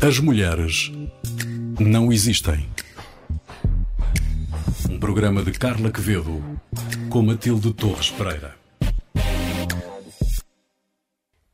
As mulheres não existem. Um programa de Carla Quevedo com Matilde Torres Pereira.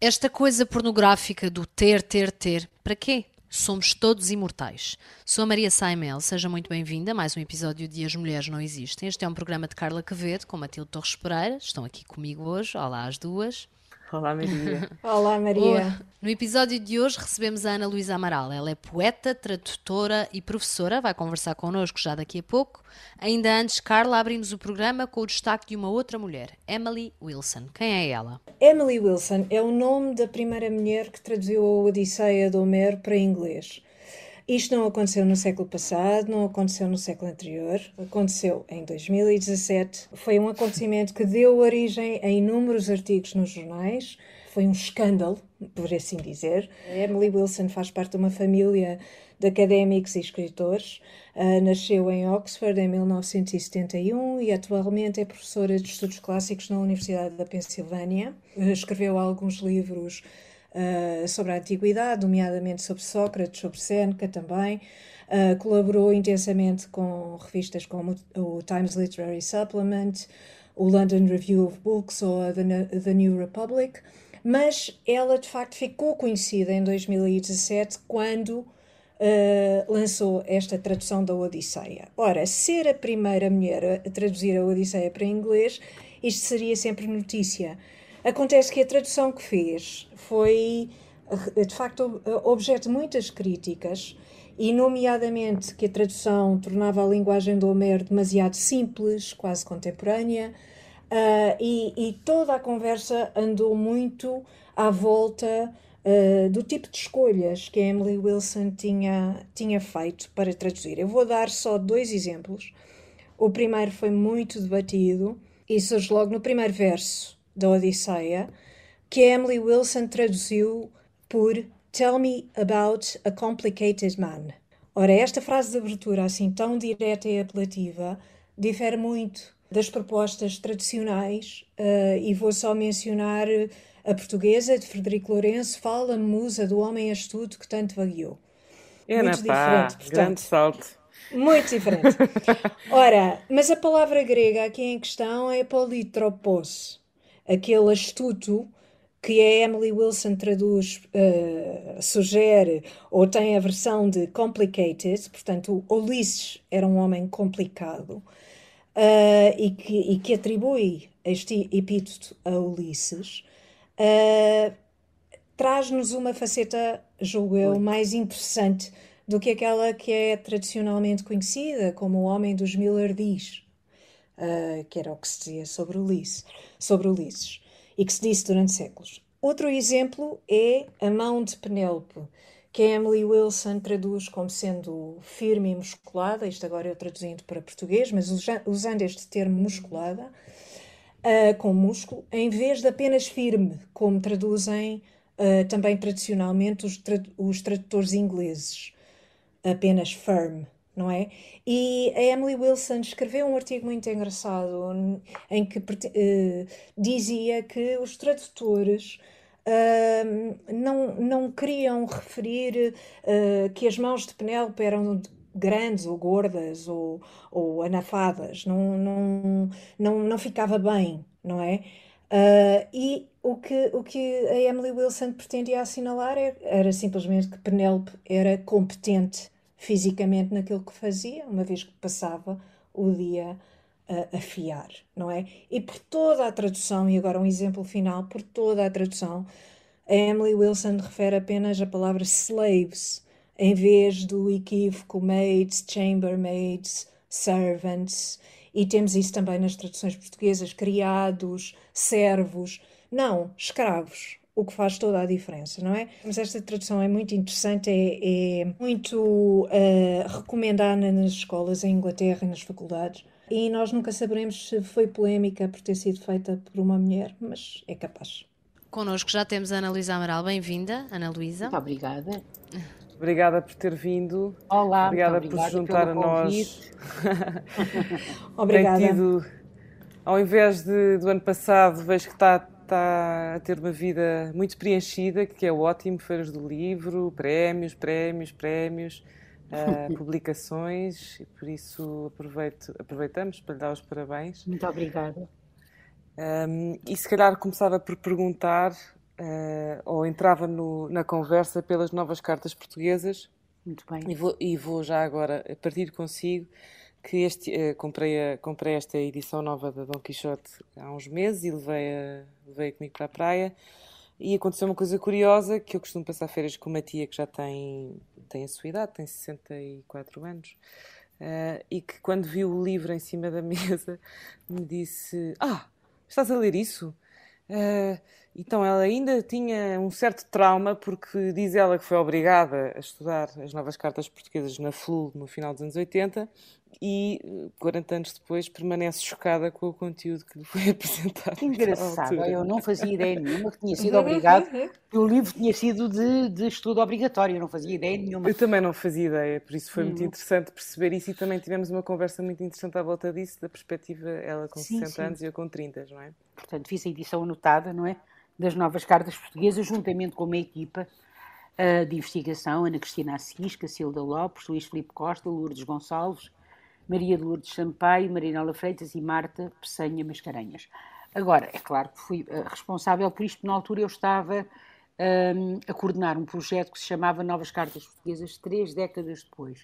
Esta coisa pornográfica do ter, ter, ter, para quê? Somos todos imortais. Sou a Maria Saimel, seja muito bem-vinda a mais um episódio de As Mulheres Não Existem. Este é um programa de Carla Quevedo com Matilde Torres Pereira. Estão aqui comigo hoje. Olá às duas. Olá, Maria. Olá, Maria. No episódio de hoje recebemos a Ana Luísa Amaral. Ela é poeta, tradutora e professora. Vai conversar connosco já daqui a pouco. Ainda antes, Carla, abrimos o programa com o destaque de uma outra mulher, Emily Wilson. Quem é ela? Emily Wilson é o nome da primeira mulher que traduziu a Odisseia de Homero para inglês. Isto não aconteceu no século passado, não aconteceu no século anterior, aconteceu em 2017. Foi um acontecimento que deu origem a inúmeros artigos nos jornais. Foi um escândalo, por assim dizer. Emily Wilson faz parte de uma família de académicos e escritores. Uh, nasceu em Oxford em 1971 e atualmente é professora de estudos clássicos na Universidade da Pensilvânia. Escreveu alguns livros uh, sobre a antiguidade, nomeadamente sobre Sócrates, sobre Seneca também. Uh, colaborou intensamente com revistas como o Times Literary Supplement, o London Review of Books ou a The, The New Republic, mas ela de facto ficou conhecida em 2017 quando Uh, lançou esta tradução da Odisseia. Ora, ser a primeira mulher a traduzir a Odisseia para inglês, isto seria sempre notícia. Acontece que a tradução que fez foi, de facto, objeto de muitas críticas, e, nomeadamente, que a tradução tornava a linguagem do Homero demasiado simples, quase contemporânea, uh, e, e, toda a conversa andou muito à volta uh, do tipo de escolhas que a Emily Wilson tinha, tinha feito para traduzir. Eu vou dar só dois exemplos. O primeiro foi muito debatido e surge logo no primeiro verso da Odisseia, que Emily Wilson traduziu por Tell me about a complicated man. Ora, esta frase de abertura, assim tão direta e apelativa, difere muito das propostas tradicionais, uh, e vou só mencionar a portuguesa de Frederico Lourenço, Fala, musa do homem astuto que tanto vagueou. É muito pá, diferente, portanto, grande salto. Muito diferente. Ora, mas a palavra grega aqui em questão é politropos, aquele astuto que a Emily Wilson traduz, uh, sugere ou tem a versão de complicated, portanto, Ulisses era um homem complicado uh, e, que, e, que, atribui este epíteto a Ulisses, uh, traz-nos uma faceta, julgo eu, mais interessante do que aquela que é tradicionalmente conhecida como o homem dos mil ardis uh, que era o que se dizia sobre Ulisses, sobre Ulisses e que se disse durante séculos. Outro exemplo é a mão de Penélope, que a Emily Wilson traduz como sendo firme e musculada, isto agora eu traduzindo para português, mas usando este termo musculada, uh, com músculo, em vez de apenas firme, como traduzem uh, também tradicionalmente os, tra os tradutores ingleses, apenas firm não é? E a Emily Wilson escreveu um artigo muito engraçado em que uh, dizia que os tradutores uh, não, não queriam referir uh, que as mãos de Penélope eram grandes ou gordas ou, ou anafadas, não, não, não, não ficava bem, não é? Uh, e o que, o que a Emily Wilson pretendia assinalar era, era simplesmente que Penélope era competente fisicamente naquilo que fazia, uma vez que passava o dia a afiar, não é? E por toda a tradução, e agora um exemplo final, por toda a tradução, a Emily Wilson refere apenas a palavra slaves, em vez do equívoco maids, chambermaids, servants, e temos isso também nas traduções portuguesas, criados, servos, não, escravos, o que faz toda a diferença, não é? Mas esta tradução é muito interessante, é, é muito uh, recomendada nas escolas em Inglaterra e nas faculdades. E nós nunca saberemos se foi polémica por ter sido feita por uma mulher, mas é capaz. Connosco já temos a Ana Luísa Amaral. Bem-vinda, Ana Luísa. Muito obrigada. Obrigada por ter vindo. Olá, obrigada, por se juntar a nós. obrigada. Tem tido, ao invés de, do ano passado, vejo que está está a ter uma vida muito preenchida, que é ótimo, feiras do livro, prémios, prémios, prémios, uh, publicações, e por isso aproveito, aproveitamos para lhe dar os parabéns. Muito obrigada. Um, e se calhar começava por perguntar, uh, ou entrava no, na conversa pelas novas cartas portuguesas. Muito bem. E vou, e vou já agora partir consigo que este, uh, comprei, a, comprei esta edição nova da Dom Quixote há uns meses e levei-a levei comigo para a praia. E aconteceu uma coisa curiosa, que eu costumo passar férias com uma tia que já tem, tem a sua idade, tem 64 anos, uh, e que quando viu o livro em cima da mesa me disse: Ah, estás a ler isso? Uh, então ela ainda tinha um certo trauma porque diz ela que foi obrigada a estudar as novas cartas portuguesas na FLUL no final dos anos 80 e 40 anos depois permanece chocada com o conteúdo que lhe foi apresentado. Que engraçado, eu não fazia ideia nenhuma que tinha sido obrigado, que o livro tinha sido de, de estudo obrigatório, eu não fazia ideia nenhuma. Eu também não fazia ideia, por isso foi muito uhum. interessante perceber isso e também tivemos uma conversa muito interessante à volta disso, da perspectiva, ela com sim, 60 sim. anos e eu com 30, não é? Portanto, fiz a edição anotada, não é? Das novas cartas portuguesas, juntamente com uma equipa uh, de investigação, Ana Cristina Assis, Cacilda Lopes, Luís Filipe Costa, Lourdes Gonçalves, Maria de Lourdes Sampaio, Marinela Freitas e Marta Peçanha Mascarenhas. Agora, é claro que fui uh, responsável por isto, na altura eu estava um, a coordenar um projeto que se chamava Novas Cartas Portuguesas, três décadas depois.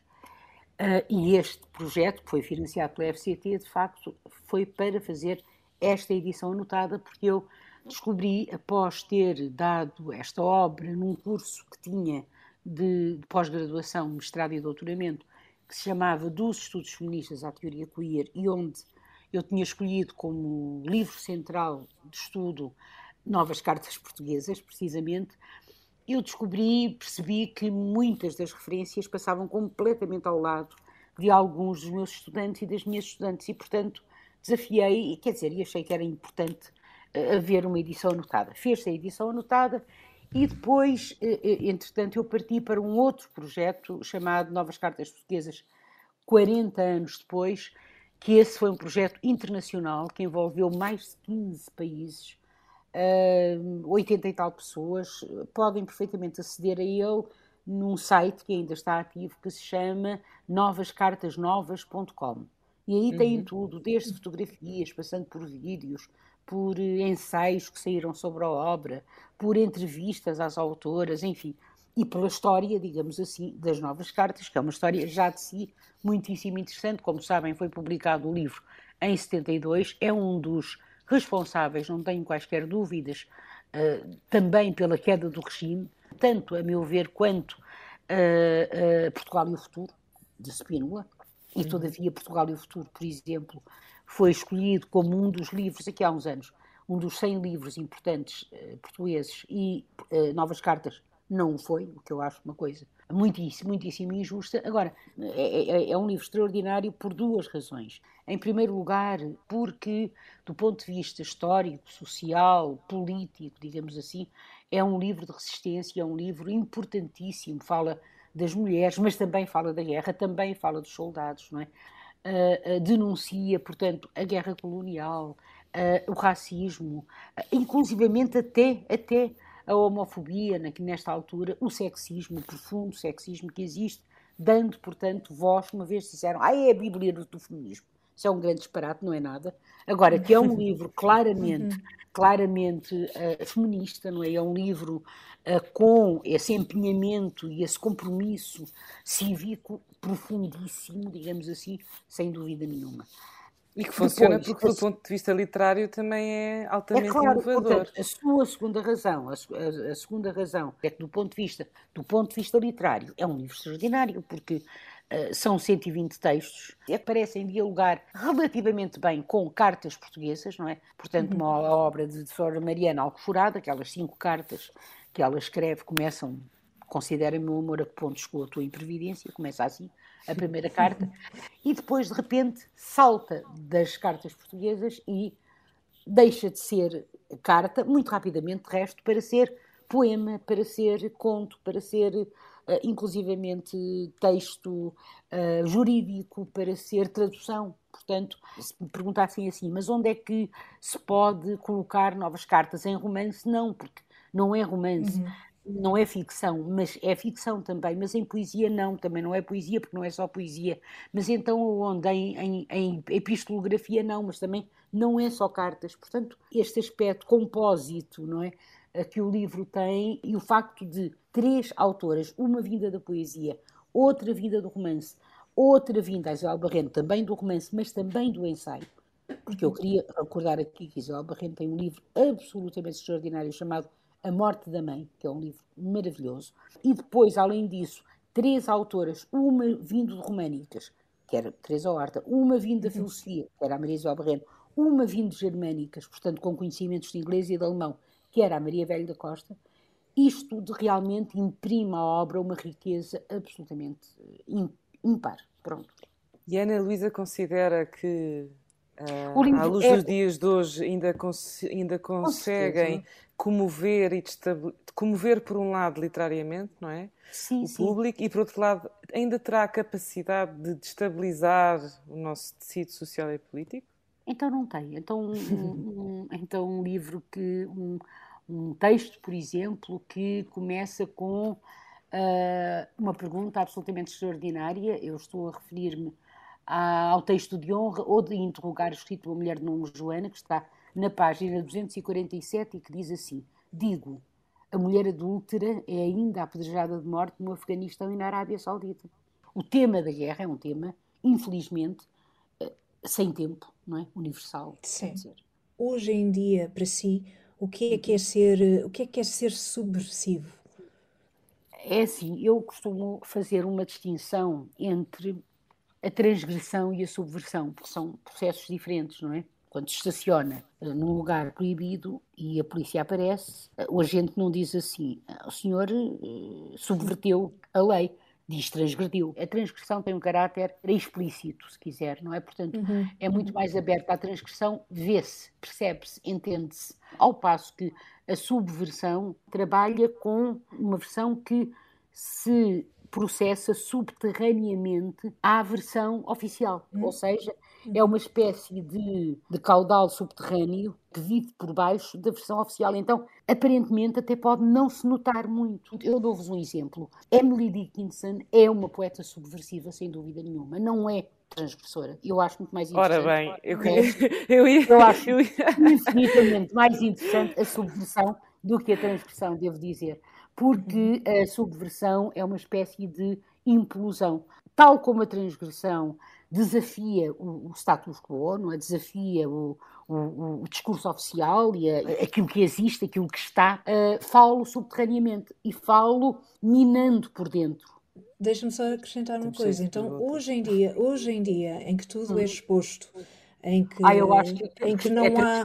Uh, e este projeto, que foi financiado pela FCT, de facto, foi para fazer esta edição anotada, porque eu descobri, após ter dado esta obra num curso que tinha de, de pós-graduação, mestrado e doutoramento, que se chamava Dos Estudos Feministas à Teoria Queer e onde eu tinha escolhido como livro central de estudo Novas Cartas Portuguesas, precisamente, eu descobri, percebi que muitas das referências passavam completamente ao lado de alguns dos meus estudantes e das minhas estudantes e, portanto, desafiei, quer dizer, e achei que era importante haver uma edição anotada. Fez-se a edição anotada e depois, eh, eh, entretanto, eu parti para um outro projeto chamado Novas Cartas Portuguesas, 40 anos depois, que esse foi um projeto internacional que envolveu mais de 15 países, 80 e tal pessoas. Podem perfeitamente aceder a ele num site que ainda está ativo, que se chama novascartasnovas.com. E aí uhum. tem tudo, desde fotografias, passando por vídeos, por ensaios que saíram sobre a obra, por entrevistas às autoras, enfim, e pela história, digamos assim, das novas cartas, que é uma história já de si muitíssimo interessante. Como sabem, foi publicado o livro em 72, é um dos responsáveis, não tenho quaisquer dúvidas, uh, também pela queda do regime, tanto a meu ver quanto uh, uh, Portugal e o Futuro, de Spínola, e todavia Portugal e o Futuro, por exemplo, foi escolhido como um dos livros, aqui há uns anos, um dos 100 livros importantes uh, portugueses e uh, Novas Cartas não foi, o que eu acho uma coisa muitíssimo, muitíssimo injusta. Agora, é, é, é, um livro extraordinário por duas razões. Em primeiro lugar, porque, do ponto de vista histórico, social, político, digamos assim, é um livro de resistência, é um livro importantíssimo. Fala das mulheres, mas também fala da guerra, também fala dos soldados, não é? Denuncia, portanto, a guerra colonial, o racismo, inclusivamente até, até a homofobia, na, nesta altura, o sexismo, o profundo sexismo que existe, dando, portanto, voz, uma vez disseram, ah, é a Bíblia do, do feminismo. Isso é um grande disparate, não é nada. Agora, que é um livro claramente, claramente uh, feminista, não é? É um livro uh, com esse empenhamento e esse compromisso cívico profundíssimo, digamos assim, sem dúvida nenhuma. E que funciona Depois, porque, do ponto de vista literário, também é altamente é claro, inovador. Portanto, a sua segunda razão, a, a, a, segunda razão é que, do ponto de vista, do ponto de vista literário, é um livro extraordinário, porque uh, são 120 textos que parecem dialogar relativamente bem com cartas portuguesas, não é? Portanto, uma uhum. obra de, de Flora Mariana Alcoforada, aquelas cinco cartas que ela escreve começam considera-me o amor a que ponto chegou a tua imprevidência, começa assim a primeira carta, e depois de repente salta das cartas portuguesas e deixa de ser carta, muito rapidamente de resto, para ser poema, para ser conto, para ser uh, inclusivamente texto uh, jurídico, para ser tradução. Portanto, se me perguntassem assim, mas onde é que se pode colocar novas cartas? Em romance, não, porque não é romance. Uhum não é ficção, mas é ficção também, mas em poesia não, também não é poesia, porque não é só poesia. Mas então onde? Em, em, em epistolografia não, mas também não é só cartas. Portanto, este aspecto compósito, não é? Que o livro tem e o facto de três autoras, uma vinda da poesia, outra vinda do romance, outra vinda, a Isabel Barreno, também do romance, mas também do ensaio, porque eu queria recordar aqui que Isabel Barreno tem um livro absolutamente extraordinário chamado a Morte da Mãe, que é um livro maravilhoso, e depois, além disso, três autoras, uma vindo de Românicas, que era Teresa Horta, uma vindo da uhum. filosofia, que era a Maria Isabel Barreno, uma vindo de Germânicas, portanto com conhecimentos de inglês e de alemão, que era a Maria Velho da Costa, isto de realmente imprime à obra uma riqueza absolutamente impar. Pronto. E Ana Luísa considera que, uh, à luz é... dos dias de hoje, ainda, cons ainda conseguem comover e comover por um lado literariamente, não é? Sim, o sim. público e por outro lado ainda terá a capacidade de destabilizar o nosso tecido social e político? Então não tem. Então um, um, então um livro que um, um texto, por exemplo, que começa com uh, uma pergunta absolutamente extraordinária. Eu estou a referir-me ao texto de honra ou de interrogar o escrito A Mulher de Nome Joana, que está na página 247 e que diz assim: Digo, a mulher adúltera é ainda apedrejada de morte no Afeganistão e na Arábia Saudita. O tema da guerra é um tema, infelizmente, eh, sem tempo, não é? Universal. Sim. Hoje em dia, para si, o que é que é ser, o que é que é ser subversivo? É assim, eu costumo fazer uma distinção entre a transgressão e a subversão, porque são processos diferentes, não é? quando estaciona eh, num lugar proibido e a polícia aparece, o agente não diz assim: ah, o senhor eh, subverteu a lei, diz transgrediu. A transgressão tem um caráter explícito, se quiser, não é? Portanto, uhum. é muito mais aberta. A transgressão vê-se, percebe-se, entende-se. Ao passo que a subversão trabalha com uma versão que se processa subterraneamente à versão oficial, uhum. ou seja, é uma espécie de, de caudal subterrâneo que vive por baixo da versão oficial. Então, aparentemente, até pode não se notar muito. Eu dou-vos um exemplo. Emily Dickinson é uma poeta subversiva, sem dúvida nenhuma. Não é transgressora. Eu acho muito mais interessante. Ora bem, eu, é, eu, ia, eu acho infinitamente mais interessante a subversão do que a transgressão, devo dizer. Porque a subversão é uma espécie de implosão. Tal como a transgressão desafia o, o status quo, não é? desafia o, o, o discurso oficial e a, aquilo que existe, aquilo que está, uh, falo subterraneamente e falo minando por dentro. Deixa-me só acrescentar uma coisa. Então, hoje em dia, hoje em dia, em que tudo é hum. exposto, em que, ah, eu acho que, em que não é há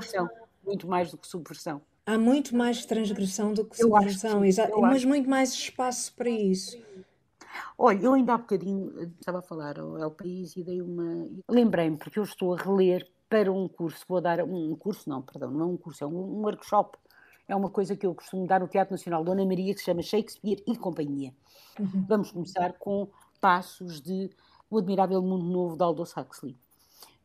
muito mais do que subversão. Há muito mais transgressão do que subversão, mas muito mais espaço para isso. Olha, eu ainda há bocadinho eh, estava a falar ao El País e dei uma. Lembrei-me, porque eu estou a reler para um curso, vou dar um curso, não, perdão, não é um curso, é um, um workshop. É uma coisa que eu costumo dar no Teatro Nacional Dona Maria, que se chama Shakespeare e Companhia. Uhum. Vamos começar com passos de O Admirável Mundo Novo de Aldous Huxley,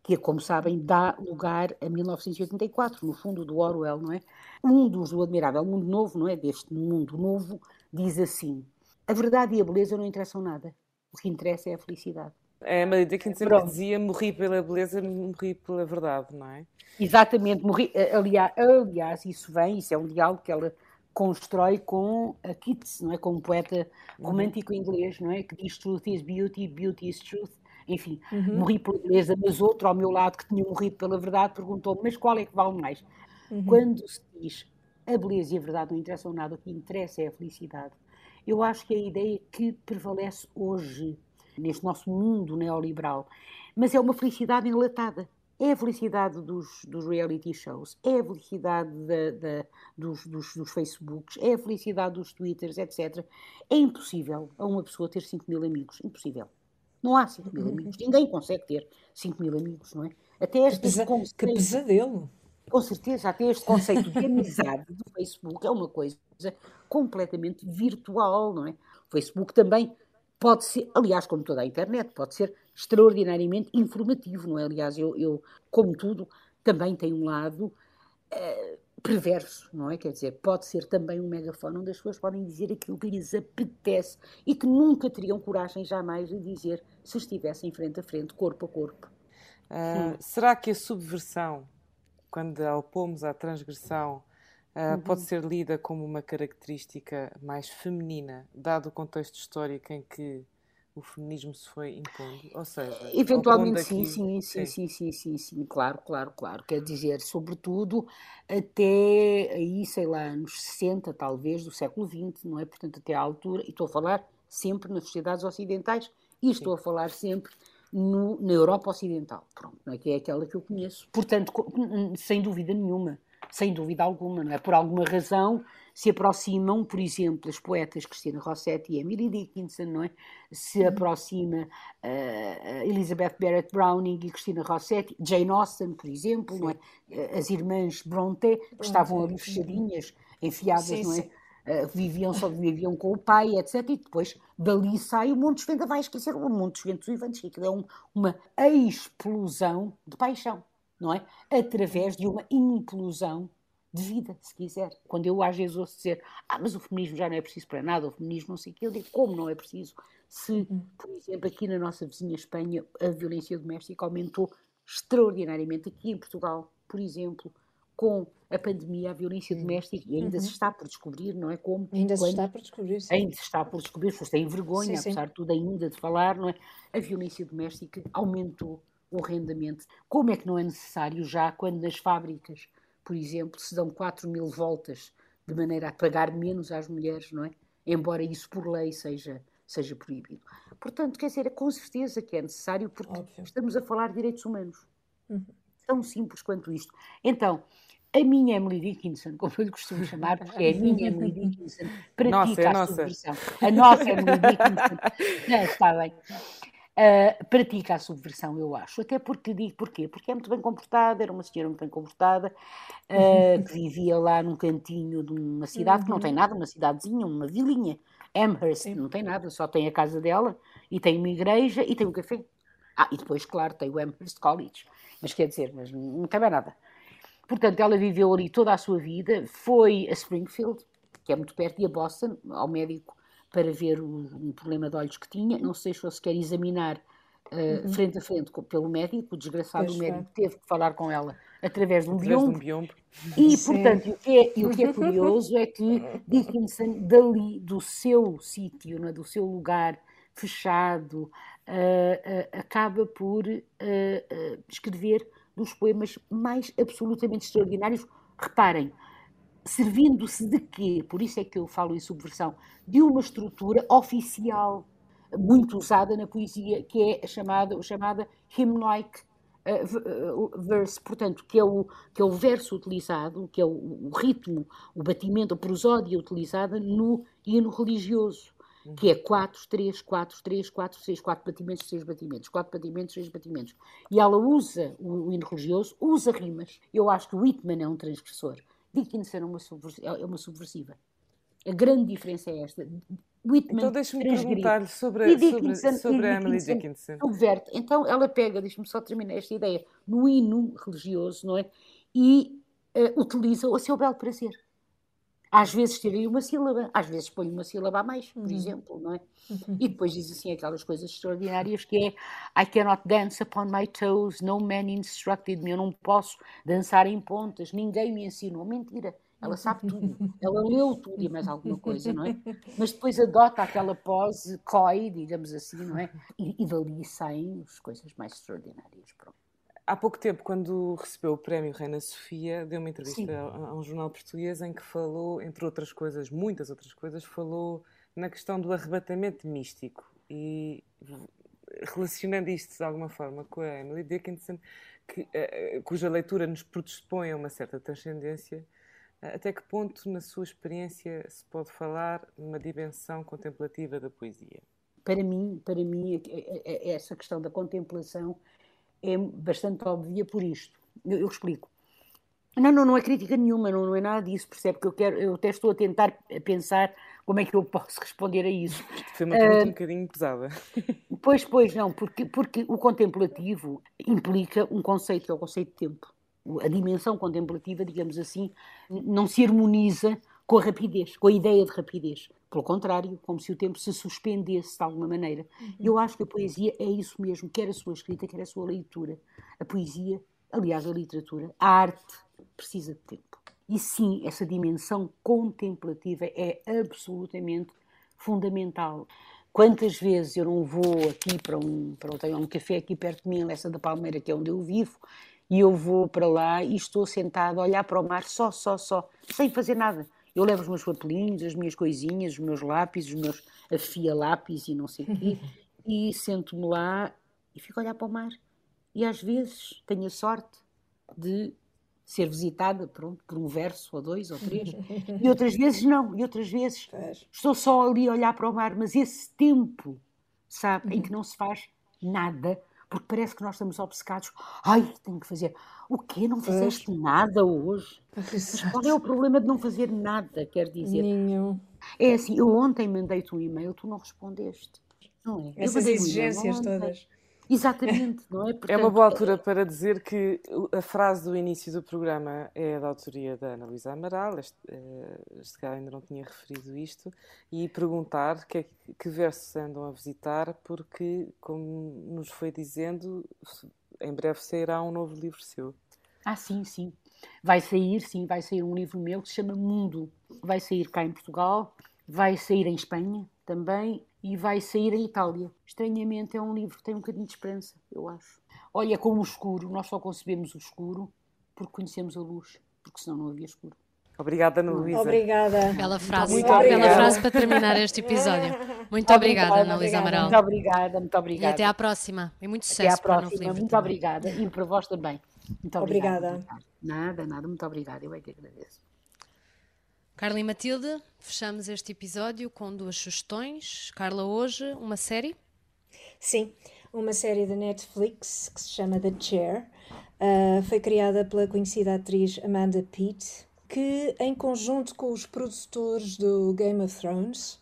que, como sabem, dá lugar a 1984, no fundo do Orwell, não é? Um dos do Admirável Mundo Novo, não é? Deste mundo novo, diz assim: a verdade e a beleza não interessam nada. O que interessa é a felicidade. É, Dickens sempre Pronto. dizia morri pela beleza, morri pela verdade, não é? Exatamente, morri, aliás, aliás, isso vem, isso é um diálogo que ela constrói com a Keats, não é? Com um poeta romântico inglês, não é? Que diz truth is beauty, beauty is truth. Enfim, uhum. morri pela beleza, mas outro ao meu lado que tinha morrido pela verdade perguntou mas qual é que vale mais? Uhum. Quando se diz a beleza e a verdade não interessam nada, o que interessa é a felicidade eu acho que é a ideia que prevalece hoje, neste nosso mundo neoliberal. Mas é uma felicidade enlatada. É a felicidade dos, dos reality shows, é a felicidade da, da, dos, dos, dos, Facebooks, é a felicidade dos Twitters, etc. É impossível a uma pessoa ter 5 mil amigos. Impossível. Não há 5 mil amigos. Ninguém consegue ter 5 mil amigos, não é? Até esta que, pesa que pesadelo. Com certeza, até este conceito de amizade do Facebook é uma coisa completamente virtual, não é? O Facebook também pode ser, aliás, como toda a internet, pode ser extraordinariamente informativo, não é? Aliás, eu, eu como tudo, também tem um lado uh, perverso, não é? Quer dizer, pode ser também um megafone onde as pessoas podem dizer aquilo que lhes apetece e que nunca teriam coragem jamais de dizer se estivessem frente a frente, corpo a corpo. Uh, será que a subversão, quando a opomos à transgressão, uh, uhum. pode ser lida como uma característica mais feminina, dado o contexto histórico em que o feminismo se foi impondo? Ou seja, eventualmente sim, sim, sim, sim, sim, sim, sim, claro, claro, claro. Quer dizer, sobretudo até aí, sei lá, anos 60, talvez, do século XX, não é? Portanto, até à altura, e estou a falar sempre nas sociedades ocidentais, e estou sim. a falar sempre no, na Europa Ocidental, pronto, não é? que é aquela que eu conheço. Portanto, sem dúvida nenhuma, sem dúvida alguma, não é? Por alguma razão se aproximam, por exemplo, as poetas Cristina Rossetti e Emily Dickinson, não é? Se uhum. aproxima uh, Elizabeth Barrett Browning e Cristina Rossetti, Jane Austen, por exemplo, sim. não é? Eh, as irmãs Bronte, que estavam ali fechadinhas, enfiadas, sim, não é? Uh, viviam só viviam com o pai, etc. E depois dali sai o Monte dos Vendavais, dizer, o Monte dos Ventos Vivantes, que aquilo é um, uma explosão de paixão, não é? Através de uma implosão de vida, se quiser. Quando eu às vezes ouço dizer, ah, mas o feminismo já não é preciso para nada, o feminismo não sei o quê, eu digo, como não é preciso? Se, por exemplo, aqui na nossa vizinha Espanha, a violência doméstica aumentou extraordinariamente, aqui em Portugal, por exemplo, com a pandemia, a violência doméstica, e ainda uhum. se está por descobrir, não é? Como, ainda se está por descobrir, sim. Ainda se está por descobrir, as pessoas têm vergonha, sim, apesar sim. de tudo, ainda de falar, não é? A violência doméstica aumentou horrendamente. Como é que não é necessário já, quando nas fábricas por exemplo, se dão 4 mil voltas de maneira a pagar menos às mulheres, não é? Embora isso por lei seja, seja proibido. Portanto, quer dizer, é com certeza que é necessário, porque Óbvio. estamos a falar de direitos humanos. Uhum. Tão simples quanto isto. Então, a minha Emily Dickinson, como eu lhe costumo chamar, porque é a minha Emily Dickinson, pratica nossa, é a, a subversão. A nossa Emily Dickinson. Não, está bem uh, pratica a subversão, eu acho. Até porque digo porquê? Porque é muito bem comportada, era uma senhora muito bem comportada, uh, que vivia lá num cantinho de uma cidade que não tem uhum. nada, uma cidadezinha, uma vilinha. Amherst Sim. não tem nada, só tem a casa dela e tem uma igreja e tem um café. Ah, e depois, claro, tem o Amherst College. Mas quer dizer, mas não tem mais nada. Portanto, ela viveu ali toda a sua vida, foi a Springfield, que é muito perto, e a Boston, ao médico para ver um problema de olhos que tinha. Não sei se se quer examinar uh, uhum. frente a frente com, pelo médico. O desgraçado pois médico foi. teve que falar com ela através de um através biombo. Um. E, Sim. portanto, o que, é, o que é curioso é que Dickinson, dali, do seu sítio, é, do seu lugar fechado, uh, uh, acaba por escrever dos poemas mais absolutamente extraordinários. Reparem, servindo-se de quê? Por isso é que eu falo em subversão, de uma estrutura oficial muito usada na poesia, que é a chamada, chamada hymn-like uh, verse, portanto, que é, o, que é o verso utilizado, que é o, o ritmo, o batimento, a prosódia utilizada no hino religioso, que é 4, 3, 4, 3, 4, 6, 4 batimentos, 6 batimentos, 4 batimentos, 6 batimentos. E ela usa o, o hino religioso, usa rimas. Eu acho que Whitman é um transgressor. Dickinson é uma, é uma subversiva. A grande diferença é esta. Whitman então deixe-me perguntar-lhe sobre, sobre, sobre a Emily Dickinson. Subverte. Então ela pega, deixe-me só terminar esta ideia, no hino religioso, não é? E uh, utiliza o seu belo prazer. Às vezes tira uma sílaba, às vezes põe uma sílaba a mais, por uhum. exemplo, não é? Uhum. E depois diz assim aquelas coisas extraordinárias que é I cannot dance upon my toes, no man instructed me, eu não posso dançar em pontas, ninguém me ensinou. Mentira, ela sabe tudo, ela leu tudo e mais alguma coisa, não é? Mas depois adota aquela pose coy, digamos assim, não é? E, e dali saem as coisas mais extraordinárias, pronto. Há pouco tempo, quando recebeu o prémio Reina Sofia, deu uma entrevista a, a, um jornal português em que falou, entre outras coisas, muitas outras coisas, falou na questão do arrebatamento místico. E relacionando isto de alguma forma com a Emily Dickinson, que, uh, cuja leitura nos predispõe a uma certa transcendência, uh, até que ponto, na sua experiência, se pode falar numa dimensão contemplativa da poesia? Para mim, para mim, essa questão da contemplação é bastante óbvia por isto. Eu, eu explico. Não, não, não é crítica nenhuma, não, não é nada disso, percebe que eu quero, eu até estou a tentar pensar como é que eu posso responder a isso. Foi uma pergunta uh, um bocadinho pesada. Pois, pois, não, porque, porque o contemplativo implica um conceito, que é o conceito de tempo. A dimensão contemplativa, digamos assim, não se harmoniza com a rapidez, com a ideia de rapidez. Pelo contrário, como se o tempo se suspendesse de alguma maneira. Uhum. Eu acho que a poesia é isso mesmo, quer a sua escrita, quer a sua leitura. A poesia, aliás, a literatura, a arte, precisa de tempo. E sim, essa dimensão contemplativa é absolutamente fundamental. Quantas vezes eu não vou aqui para um, para um, tenho um café aqui perto de mim, Lessa da Palmeira, que é onde eu vivo, e eu vou para lá e estou sentado a olhar para o mar só, só, só, sem fazer nada eu levo os meus papelinhos, as minhas coisinhas, os meus lápis, os meus afia-lápis e não sei o quê, e sento-me lá e fico a olhar para o mar. E às vezes tenho a sorte de ser visitada pronto, por um verso ou dois ou três, e outras vezes não, e outras vezes estou só ali a olhar para o mar, mas esse tempo, sabe, em que não se faz nada, porque parece que nós estamos obcecados. Ai, tenho que fazer. O quê? Não fizeste pois. nada hoje? Mas qual é o problema de não fazer nada? Quer dizer. Nenhum. É assim, eu ontem mandei-te um e-mail, tu não respondeste. Não é? Essas exigências todas. Exatamente, não é? Portanto, é uma boa altura para dizer que a frase do início do programa é da autoria da Ana Luísa Amaral, este, eh, este cara ainda não tinha referido isto, e perguntar que, é, que versos andam a visitar, porque, como nos foi dizendo, em breve sairá um novo livro seu. Ah, sim, sim. Vai sair, sim, vai sair um livro meu que se chama Mundo. Vai sair cá em Portugal, vai sair em Espanha também e vai sair em Itália. Estranhamente é um livro que tem um bocadinho de esperança, eu acho. Olha como o escuro, nós só concebemos o escuro porque conhecemos a luz, porque senão não havia escuro. Obrigada, Ana Luísa. Obrigada. Bela frase, muito bela frase para terminar este episódio. Muito obrigada, Ana Luísa Amaral. Muito obrigada, muito obrigada. E até à próxima. E muito sucesso até à próxima. Muito também. obrigada. E para vós também. Muito obrigada. obrigada. Nada, nada. Muito obrigada. Eu é que agradeço. Carla e Matilde, fechamos este episódio com duas sugestões. Carla, hoje, uma série? Sim, uma série da Netflix que se chama The Chair. Uh, foi criada pela conhecida atriz Amanda Peet, que, em conjunto com os produtores do Game of Thrones,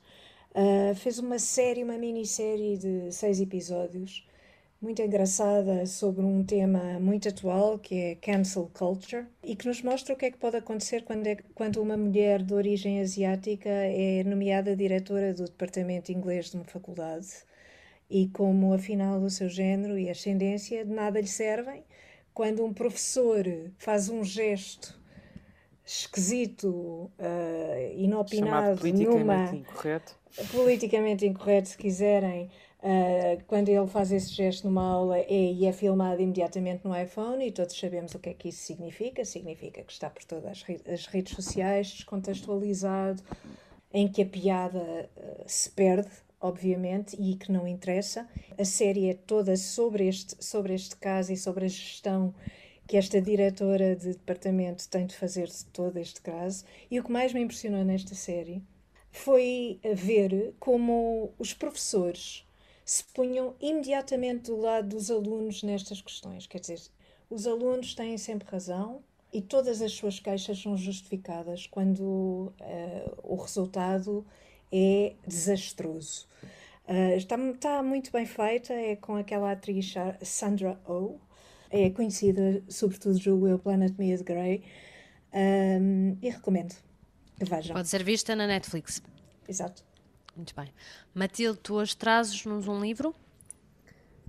uh, fez uma série, uma minissérie de seis episódios muito engraçada sobre um tema muito atual que é cancel culture e que nos mostra o que é que pode acontecer quando, é, quando uma mulher de origem asiática é nomeada diretora do departamento inglês de uma faculdade e como afinal o seu género e ascendência de nada lhe servem quando um professor faz um gesto esquisito, uh, inopinado, politicamente numa, incorreto. politicamente incorreto, se quiserem, Uh, quando ele faz esse gesto numa aula é, e é filmado imediatamente no iPhone e todos sabemos o que é que isso significa. Significa que está por todas as, re as redes sociais, descontextualizado, em que a piada uh, se perde, obviamente, e que não interessa. A série é toda sobre este, sobre este caso e sobre a gestão que esta diretora de departamento tem de fazer de todo este caso. E o que mais me impressionou nesta série foi ver como os professores se punham imediatamente do lado dos alunos nestas questões. Quer dizer, os alunos têm sempre razão e todas as suas queixas são justificadas quando uh, o resultado é desastroso. Uh, está, está muito bem feita, é com aquela atriz Sandra Oh, é conhecida sobretudo, julgo eu, Planet Me de Grey, um, e recomendo que vejam. Pode ser vista na Netflix. Exato. Muito bem. Matilde, tu hoje trazes-nos um livro?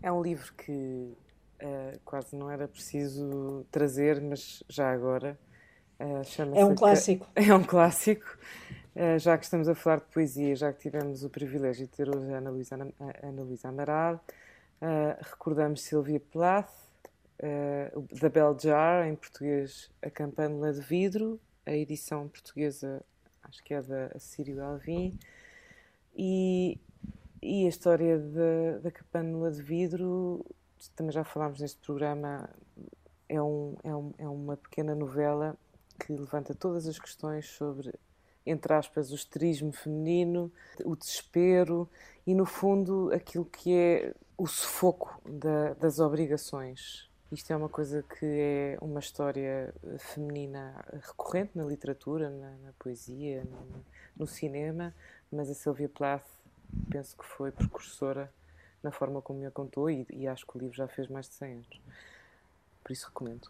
É um livro que uh, quase não era preciso trazer, mas já agora. Uh, é um clássico. É um clássico. Uh, já que estamos a falar de poesia, já que tivemos o privilégio de ter hoje a Ana Luísa, Ana Luísa Amaral, recordamos Silvia Plath, da Bell Jar, em português A Campanula de Vidro, a edição portuguesa, acho que é da Assírio Alvim, e, e a história da, da capânula de vidro, também já falámos neste programa, é, um, é, um, é uma pequena novela que levanta todas as questões sobre, entre aspas, o esterismo feminino, o desespero e, no fundo, aquilo que é o sufoco da, das obrigações. Isto é uma coisa que é uma história feminina recorrente na literatura, na, na poesia, no, no, cinema, mas a Sylvia Plath penso que foi precursora na forma como me a contou e, e acho que o livro já fez mais de 100 anos. Por isso recomendo.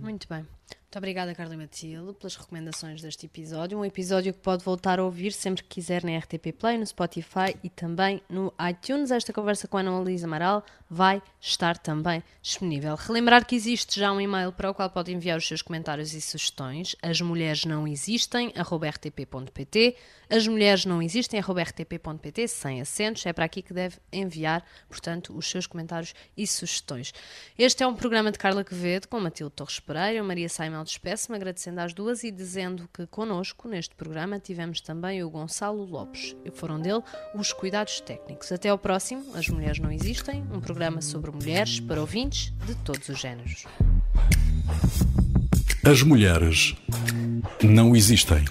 Muito bem. Muito obrigada, Carla Matilde, pelas recomendações deste episódio. Um episódio que pode voltar a ouvir sempre que quiser na RTP Play, no Spotify e também no iTunes. Esta conversa com a Ana Luísa Amaral vai estar também disponível. Relembrar que existe já um e-mail para o qual pode enviar os seus comentários e sugestões. As mulheres não existem, rtp.pt. As mulheres não existem, rtp.pt, sem acentos. É para aqui que deve enviar, portanto, os seus comentários e sugestões. Este é um programa de Carla Quevedo com Matilde Torres Pereira, Maria Simon final despeço-me agradecendo às duas e dizendo que connosco neste programa tivemos também o Gonçalo Lopes e foram dele os cuidados técnicos. Até ao próximo, As Mulheres Não Existem, um programa sobre mulheres para ouvintes de todos os géneros. As mulheres não existem.